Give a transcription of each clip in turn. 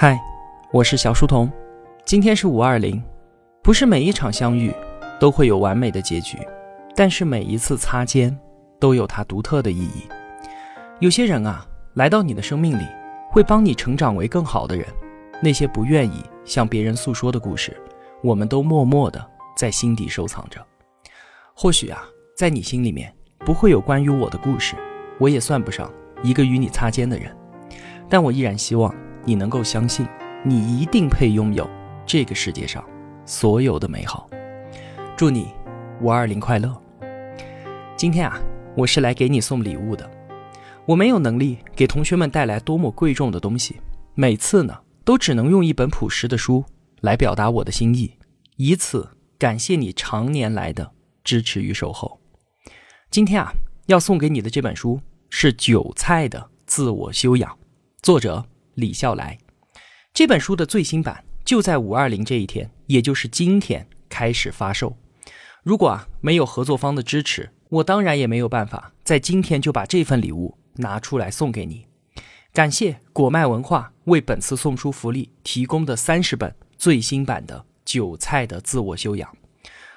嗨，我是小书童。今天是五二零，不是每一场相遇都会有完美的结局，但是每一次擦肩都有它独特的意义。有些人啊，来到你的生命里，会帮你成长为更好的人。那些不愿意向别人诉说的故事，我们都默默的在心底收藏着。或许啊，在你心里面不会有关于我的故事，我也算不上一个与你擦肩的人，但我依然希望你能够相信，你一定配拥有这个世界上所有的美好。祝你五二零快乐！今天啊，我是来给你送礼物的。我没有能力给同学们带来多么贵重的东西，每次呢。都只能用一本朴实的书来表达我的心意，以此感谢你常年来的支持与守候。今天啊，要送给你的这本书是《韭菜的自我修养》，作者李笑来。这本书的最新版就在五二零这一天，也就是今天开始发售。如果啊没有合作方的支持，我当然也没有办法在今天就把这份礼物拿出来送给你。感谢果麦文化为本次送书福利提供的三十本最新版的《韭菜的自我修养》。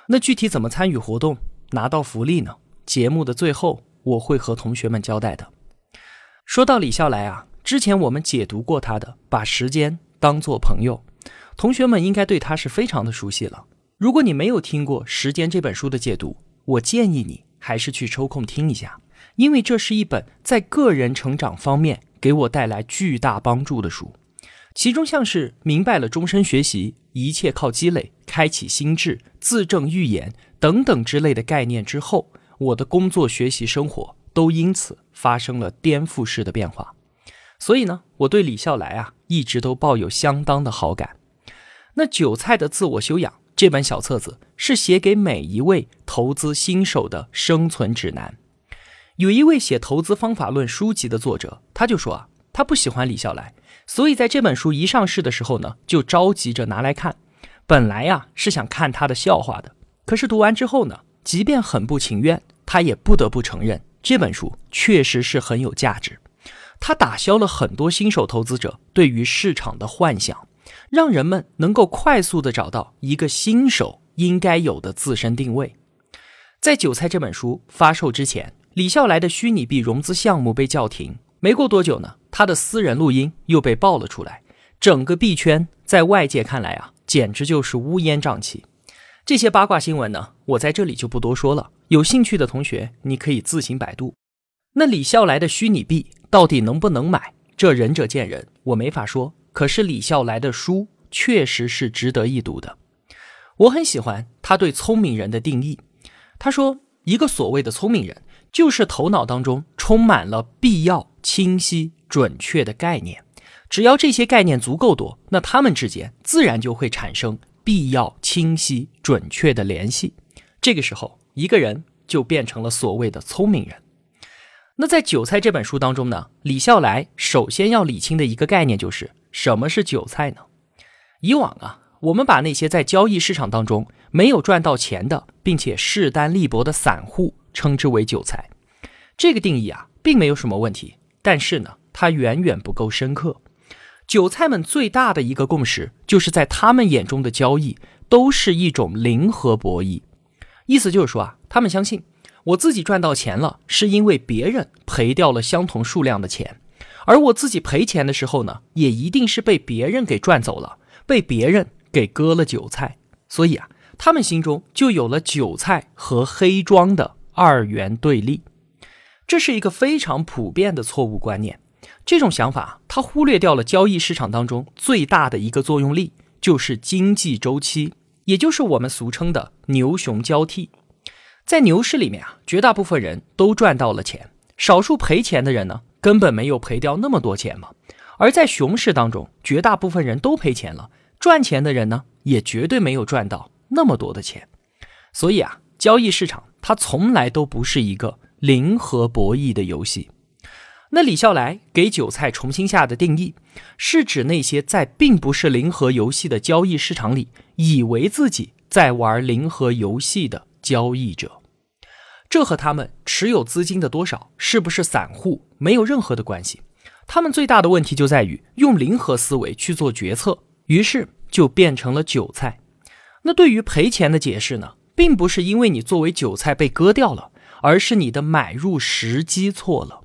那具体怎么参与活动拿到福利呢？节目的最后我会和同学们交代的。说到李笑来啊，之前我们解读过他的《把时间当作朋友》，同学们应该对他是非常的熟悉了。如果你没有听过《时间》这本书的解读，我建议你还是去抽空听一下，因为这是一本在个人成长方面。给我带来巨大帮助的书，其中像是明白了终身学习、一切靠积累、开启心智、自证预言等等之类的概念之后，我的工作、学习、生活都因此发生了颠覆式的变化。所以呢，我对李笑来啊一直都抱有相当的好感。那《韭菜的自我修养》这本小册子是写给每一位投资新手的生存指南。有一位写投资方法论书籍的作者，他就说啊，他不喜欢李笑来，所以在这本书一上市的时候呢，就着急着拿来看。本来呀是想看他的笑话的，可是读完之后呢，即便很不情愿，他也不得不承认这本书确实是很有价值。他打消了很多新手投资者对于市场的幻想，让人们能够快速的找到一个新手应该有的自身定位。在《韭菜》这本书发售之前。李笑来的虚拟币融资项目被叫停，没过多久呢，他的私人录音又被爆了出来。整个币圈在外界看来啊，简直就是乌烟瘴气。这些八卦新闻呢，我在这里就不多说了。有兴趣的同学，你可以自行百度。那李笑来的虚拟币到底能不能买？这仁者见仁，我没法说。可是李笑来的书确实是值得一读的。我很喜欢他对聪明人的定义。他说，一个所谓的聪明人。就是头脑当中充满了必要、清晰、准确的概念，只要这些概念足够多，那他们之间自然就会产生必要、清晰、准确的联系。这个时候，一个人就变成了所谓的聪明人。那在《韭菜》这本书当中呢，李笑来首先要理清的一个概念就是什么是韭菜呢？以往啊，我们把那些在交易市场当中没有赚到钱的，并且势单力薄的散户。称之为韭菜，这个定义啊，并没有什么问题。但是呢，它远远不够深刻。韭菜们最大的一个共识，就是在他们眼中的交易都是一种零和博弈。意思就是说啊，他们相信我自己赚到钱了，是因为别人赔掉了相同数量的钱，而我自己赔钱的时候呢，也一定是被别人给赚走了，被别人给割了韭菜。所以啊，他们心中就有了韭菜和黑庄的。二元对立，这是一个非常普遍的错误观念。这种想法，它忽略掉了交易市场当中最大的一个作用力，就是经济周期，也就是我们俗称的牛熊交替。在牛市里面啊，绝大部分人都赚到了钱，少数赔钱的人呢，根本没有赔掉那么多钱嘛。而在熊市当中，绝大部分人都赔钱了，赚钱的人呢，也绝对没有赚到那么多的钱。所以啊，交易市场。它从来都不是一个零和博弈的游戏。那李笑来给韭菜重新下的定义，是指那些在并不是零和游戏的交易市场里，以为自己在玩零和游戏的交易者。这和他们持有资金的多少，是不是散户，没有任何的关系。他们最大的问题就在于用零和思维去做决策，于是就变成了韭菜。那对于赔钱的解释呢，并不是因为你作为韭菜被割掉了，而是你的买入时机错了。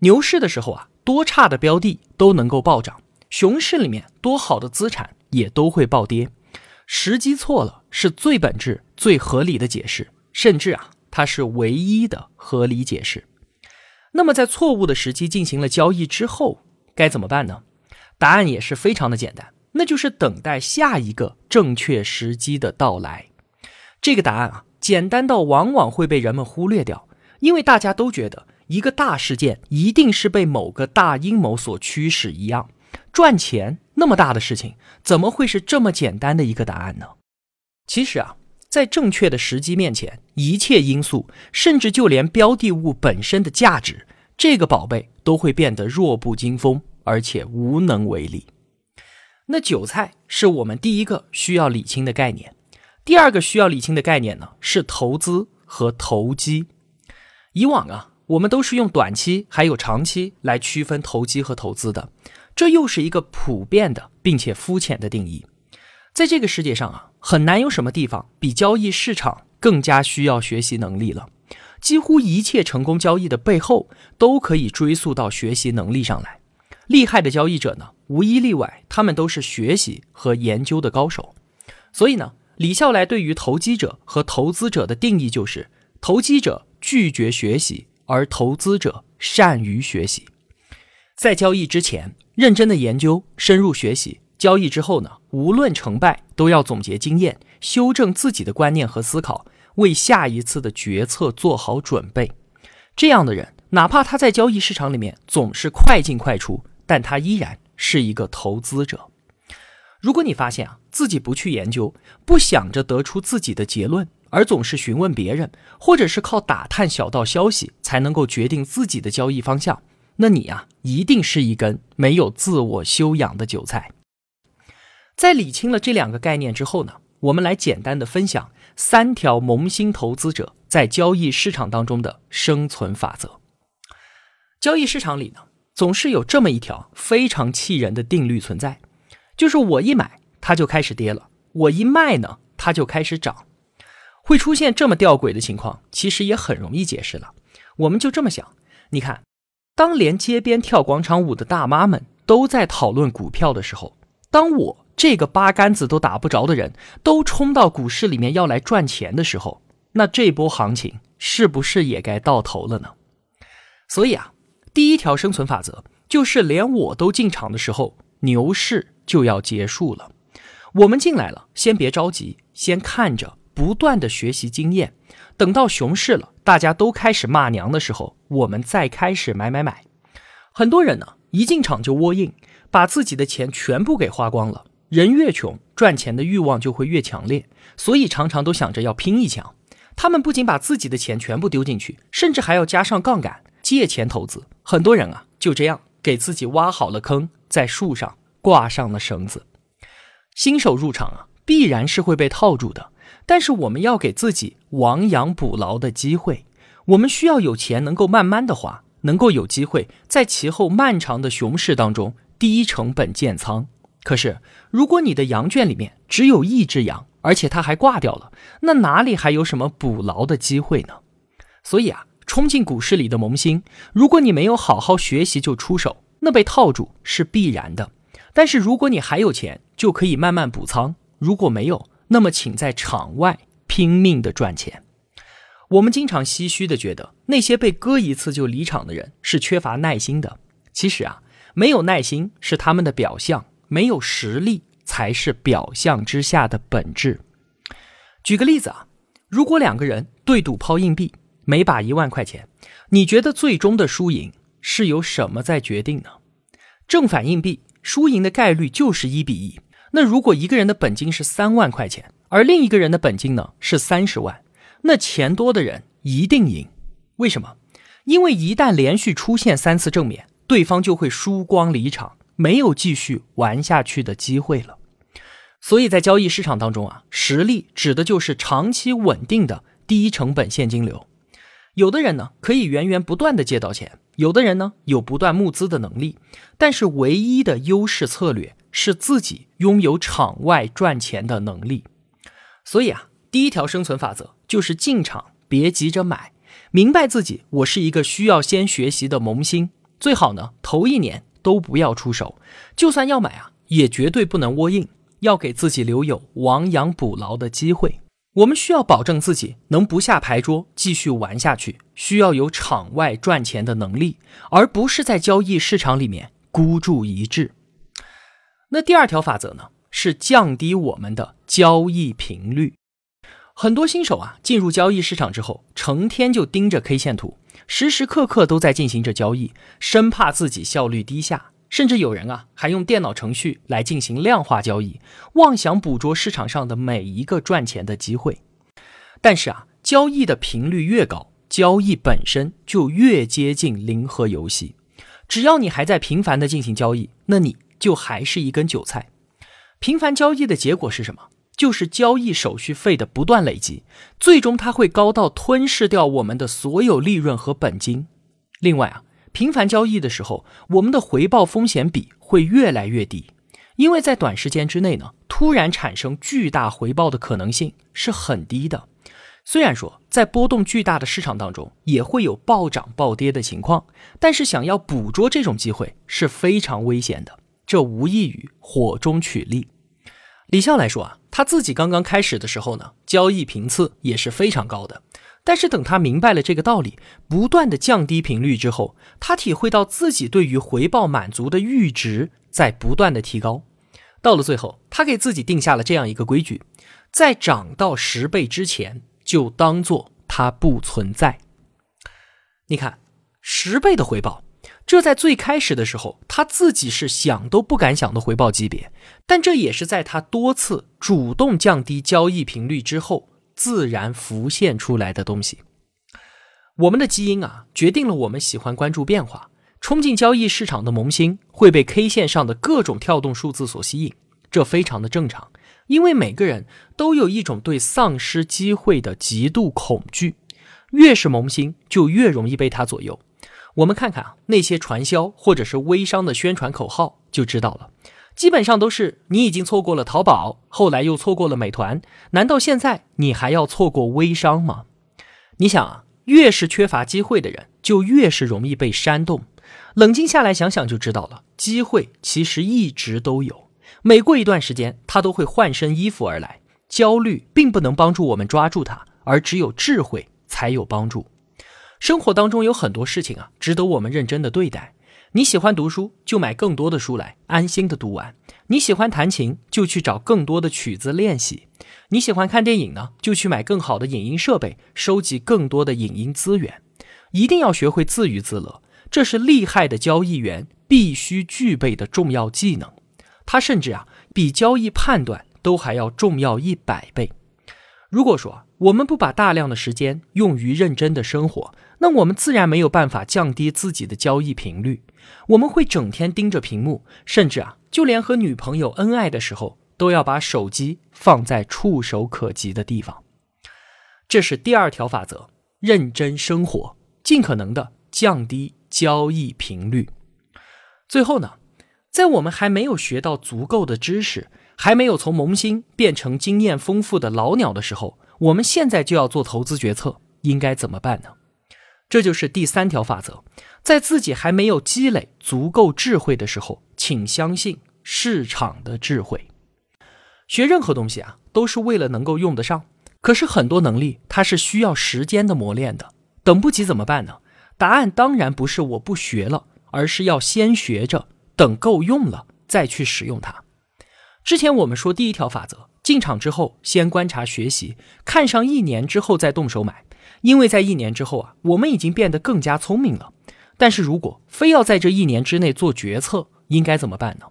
牛市的时候啊，多差的标的都能够暴涨；熊市里面多好的资产也都会暴跌。时机错了是最本质、最合理的解释，甚至啊，它是唯一的合理解释。那么，在错误的时机进行了交易之后，该怎么办呢？答案也是非常的简单，那就是等待下一个正确时机的到来。这个答案啊，简单到往往会被人们忽略掉，因为大家都觉得一个大事件一定是被某个大阴谋所驱使一样。赚钱那么大的事情，怎么会是这么简单的一个答案呢？其实啊。在正确的时机面前，一切因素，甚至就连标的物本身的价值，这个宝贝都会变得弱不禁风，而且无能为力。那韭菜是我们第一个需要理清的概念。第二个需要理清的概念呢，是投资和投机。以往啊，我们都是用短期还有长期来区分投机和投资的，这又是一个普遍的并且肤浅的定义。在这个世界上啊。很难有什么地方比交易市场更加需要学习能力了。几乎一切成功交易的背后，都可以追溯到学习能力上来。厉害的交易者呢，无一例外，他们都是学习和研究的高手。所以呢，李笑来对于投机者和投资者的定义就是：投机者拒绝学习，而投资者善于学习。在交易之前，认真的研究，深入学习。交易之后呢，无论成败，都要总结经验，修正自己的观念和思考，为下一次的决策做好准备。这样的人，哪怕他在交易市场里面总是快进快出，但他依然是一个投资者。如果你发现啊，自己不去研究，不想着得出自己的结论，而总是询问别人，或者是靠打探小道消息才能够决定自己的交易方向，那你啊，一定是一根没有自我修养的韭菜。在理清了这两个概念之后呢，我们来简单的分享三条萌新投资者在交易市场当中的生存法则。交易市场里呢，总是有这么一条非常气人的定律存在，就是我一买它就开始跌了，我一卖呢它就开始涨。会出现这么吊诡的情况，其实也很容易解释了。我们就这么想，你看，当连街边跳广场舞的大妈们都在讨论股票的时候，当我。这个八竿子都打不着的人都冲到股市里面要来赚钱的时候，那这波行情是不是也该到头了呢？所以啊，第一条生存法则就是连我都进场的时候，牛市就要结束了。我们进来了，先别着急，先看着，不断的学习经验，等到熊市了，大家都开始骂娘的时候，我们再开始买买买。很多人呢，一进场就窝硬，把自己的钱全部给花光了。人越穷，赚钱的欲望就会越强烈，所以常常都想着要拼一枪。他们不仅把自己的钱全部丢进去，甚至还要加上杠杆，借钱投资。很多人啊，就这样给自己挖好了坑，在树上挂上了绳子。新手入场啊，必然是会被套住的。但是我们要给自己亡羊补牢的机会，我们需要有钱能够慢慢的花，能够有机会在其后漫长的熊市当中低成本建仓。可是，如果你的羊圈里面只有一只羊，而且它还挂掉了，那哪里还有什么捕牢的机会呢？所以啊，冲进股市里的萌新，如果你没有好好学习就出手，那被套住是必然的。但是如果你还有钱，就可以慢慢补仓；如果没有，那么请在场外拼命的赚钱。我们经常唏嘘的觉得，那些被割一次就离场的人是缺乏耐心的。其实啊，没有耐心是他们的表象。没有实力才是表象之下的本质。举个例子啊，如果两个人对赌抛硬币，每把一万块钱，你觉得最终的输赢是由什么在决定呢？正反硬币，输赢的概率就是一比一。那如果一个人的本金是三万块钱，而另一个人的本金呢是三十万，那钱多的人一定赢。为什么？因为一旦连续出现三次正面，对方就会输光离场。没有继续玩下去的机会了，所以在交易市场当中啊，实力指的就是长期稳定的低成本现金流。有的人呢，可以源源不断的借到钱，有的人呢有不断募资的能力，但是唯一的优势策略是自己拥有场外赚钱的能力。所以啊，第一条生存法则就是进场别急着买，明白自己我是一个需要先学习的萌新，最好呢头一年都不要出手，就算要买啊，也绝对不能窝硬，要给自己留有亡羊补牢的机会。我们需要保证自己能不下牌桌继续玩下去，需要有场外赚钱的能力，而不是在交易市场里面孤注一掷。那第二条法则呢，是降低我们的交易频率。很多新手啊，进入交易市场之后，成天就盯着 K 线图，时时刻刻都在进行着交易，生怕自己效率低下。甚至有人啊，还用电脑程序来进行量化交易，妄想捕捉市场上的每一个赚钱的机会。但是啊，交易的频率越高，交易本身就越接近零和游戏。只要你还在频繁的进行交易，那你就还是一根韭菜。频繁交易的结果是什么？就是交易手续费的不断累积，最终它会高到吞噬掉我们的所有利润和本金。另外啊。频繁交易的时候，我们的回报风险比会越来越低，因为在短时间之内呢，突然产生巨大回报的可能性是很低的。虽然说在波动巨大的市场当中也会有暴涨暴跌的情况，但是想要捕捉这种机会是非常危险的，这无异于火中取栗。李笑来说啊，他自己刚刚开始的时候呢，交易频次也是非常高的。但是等他明白了这个道理，不断的降低频率之后，他体会到自己对于回报满足的阈值在不断的提高。到了最后，他给自己定下了这样一个规矩：在涨到十倍之前，就当做它不存在。你看，十倍的回报，这在最开始的时候，他自己是想都不敢想的回报级别。但这也是在他多次主动降低交易频率之后。自然浮现出来的东西，我们的基因啊，决定了我们喜欢关注变化。冲进交易市场的萌新会被 K 线上的各种跳动数字所吸引，这非常的正常。因为每个人都有一种对丧失机会的极度恐惧，越是萌新，就越容易被它左右。我们看看啊，那些传销或者是微商的宣传口号，就知道了。基本上都是你已经错过了淘宝，后来又错过了美团，难道现在你还要错过微商吗？你想啊，越是缺乏机会的人，就越是容易被煽动。冷静下来想想就知道了，机会其实一直都有，每过一段时间，它都会换身衣服而来。焦虑并不能帮助我们抓住它，而只有智慧才有帮助。生活当中有很多事情啊，值得我们认真的对待。你喜欢读书，就买更多的书来安心的读完；你喜欢弹琴，就去找更多的曲子练习；你喜欢看电影呢，就去买更好的影音设备，收集更多的影音资源。一定要学会自娱自乐，这是厉害的交易员必须具备的重要技能。它甚至啊，比交易判断都还要重要一百倍。如果说我们不把大量的时间用于认真的生活，那我们自然没有办法降低自己的交易频率。我们会整天盯着屏幕，甚至啊，就连和女朋友恩爱的时候，都要把手机放在触手可及的地方。这是第二条法则：认真生活，尽可能的降低交易频率。最后呢，在我们还没有学到足够的知识，还没有从萌新变成经验丰富的老鸟的时候，我们现在就要做投资决策，应该怎么办呢？这就是第三条法则，在自己还没有积累足够智慧的时候，请相信市场的智慧。学任何东西啊，都是为了能够用得上。可是很多能力它是需要时间的磨练的，等不及怎么办呢？答案当然不是我不学了，而是要先学着，等够用了再去使用它。之前我们说第一条法则，进场之后先观察学习，看上一年之后再动手买。因为在一年之后啊，我们已经变得更加聪明了。但是如果非要在这一年之内做决策，应该怎么办呢？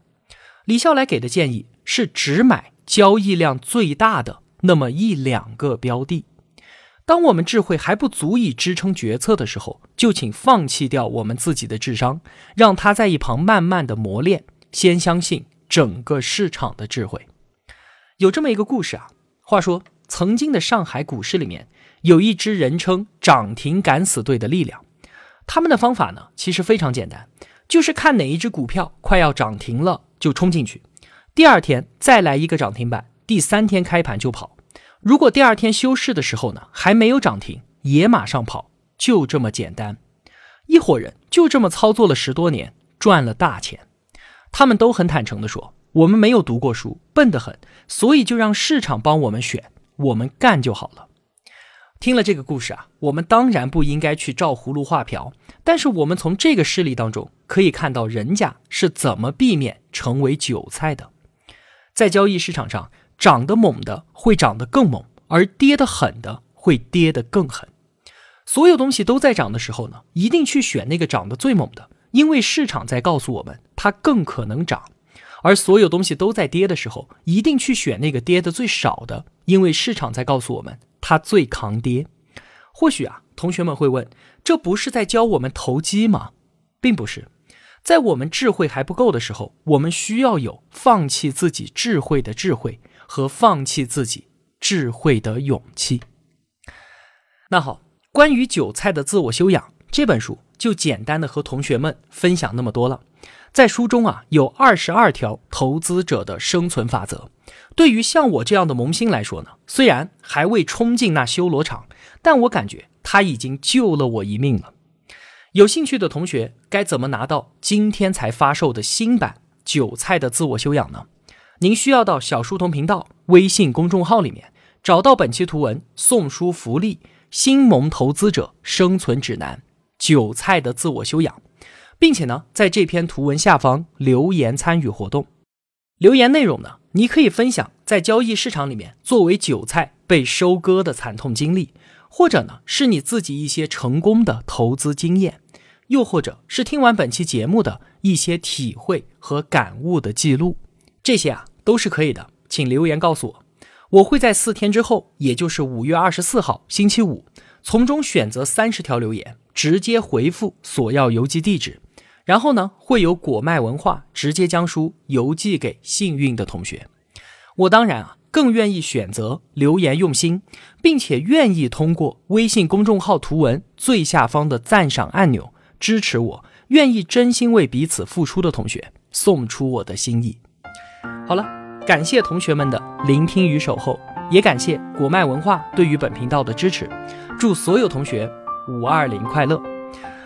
李笑来给的建议是只买交易量最大的那么一两个标的。当我们智慧还不足以支撑决策的时候，就请放弃掉我们自己的智商，让它在一旁慢慢的磨练。先相信整个市场的智慧。有这么一个故事啊，话说曾经的上海股市里面。有一支人称“涨停敢死队”的力量，他们的方法呢，其实非常简单，就是看哪一只股票快要涨停了就冲进去，第二天再来一个涨停板，第三天开盘就跑。如果第二天休市的时候呢，还没有涨停，也马上跑，就这么简单。一伙人就这么操作了十多年，赚了大钱。他们都很坦诚地说：“我们没有读过书，笨得很，所以就让市场帮我们选，我们干就好了。”听了这个故事啊，我们当然不应该去照葫芦画瓢，但是我们从这个事例当中可以看到人家是怎么避免成为韭菜的。在交易市场上，涨得猛的会涨得更猛，而跌得狠的会跌得更狠。所有东西都在涨的时候呢，一定去选那个涨得最猛的，因为市场在告诉我们它更可能涨；而所有东西都在跌的时候，一定去选那个跌得最少的，因为市场在告诉我们。它最抗跌，或许啊，同学们会问，这不是在教我们投机吗？并不是，在我们智慧还不够的时候，我们需要有放弃自己智慧的智慧和放弃自己智慧的勇气。那好，关于韭菜的自我修养这本书就简单的和同学们分享那么多了。在书中啊，有二十二条投资者的生存法则。对于像我这样的萌新来说呢，虽然还未冲进那修罗场，但我感觉他已经救了我一命了。有兴趣的同学该怎么拿到今天才发售的新版《韭菜的自我修养》呢？您需要到小书童频道微信公众号里面找到本期图文送书福利《新萌投资者生存指南：韭菜的自我修养》，并且呢，在这篇图文下方留言参与活动。留言内容呢？你可以分享在交易市场里面作为韭菜被收割的惨痛经历，或者呢是你自己一些成功的投资经验，又或者是听完本期节目的一些体会和感悟的记录，这些啊都是可以的，请留言告诉我，我会在四天之后，也就是五月二十四号星期五，从中选择三十条留言，直接回复所要邮寄地址。然后呢，会有果麦文化直接将书邮寄给幸运的同学。我当然啊，更愿意选择留言用心，并且愿意通过微信公众号图文最下方的赞赏按钮支持我，愿意真心为彼此付出的同学送出我的心意。好了，感谢同学们的聆听与守候，也感谢果麦文化对于本频道的支持。祝所有同学五二零快乐！